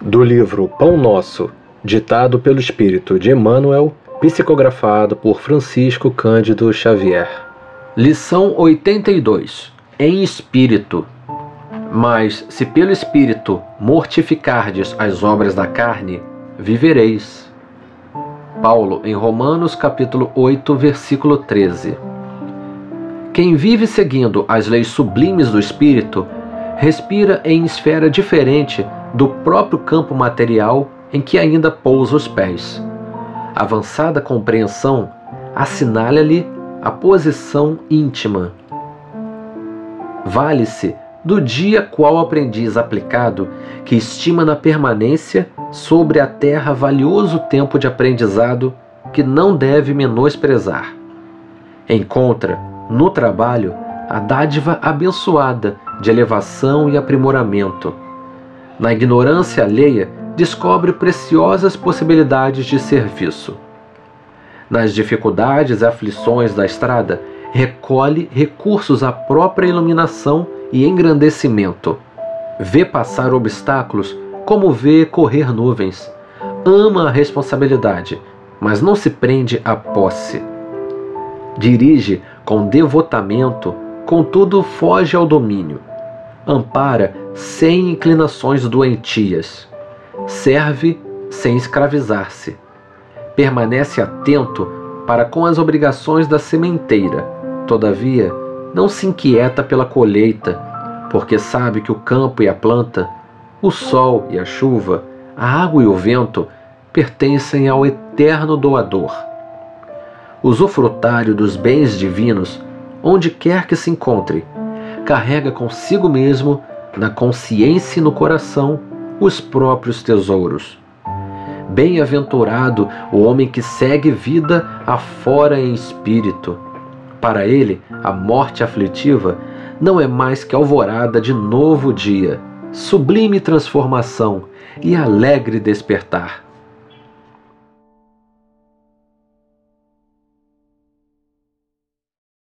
Do livro Pão Nosso, ditado pelo Espírito de Emmanuel, psicografado por Francisco Cândido Xavier. Lição 82. Em espírito. Mas se pelo espírito mortificardes as obras da carne, vivereis. Paulo em Romanos capítulo 8, versículo 13. Quem vive seguindo as leis sublimes do espírito, respira em esfera diferente do próprio campo material em que ainda pousa os pés. Avançada compreensão assinala-lhe a posição íntima. Vale-se do dia qual aprendiz aplicado que estima na permanência sobre a terra valioso tempo de aprendizado que não deve menosprezar. Encontra, no trabalho, a dádiva abençoada de elevação e aprimoramento. Na ignorância alheia, descobre preciosas possibilidades de serviço. Nas dificuldades e aflições da estrada, recolhe recursos à própria iluminação e engrandecimento. Vê passar obstáculos como vê correr nuvens. Ama a responsabilidade, mas não se prende à posse. Dirige com devotamento, contudo foge ao domínio. Ampara sem inclinações doentias. Serve sem escravizar-se. Permanece atento para com as obrigações da sementeira. Todavia, não se inquieta pela colheita, porque sabe que o campo e a planta, o sol e a chuva, a água e o vento pertencem ao eterno doador. Usufrutário dos bens divinos, onde quer que se encontre, carrega consigo mesmo, na consciência e no coração, os próprios tesouros. Bem-aventurado o homem que segue vida afora em espírito. Para ele, a morte aflitiva não é mais que alvorada de novo dia, sublime transformação e alegre despertar.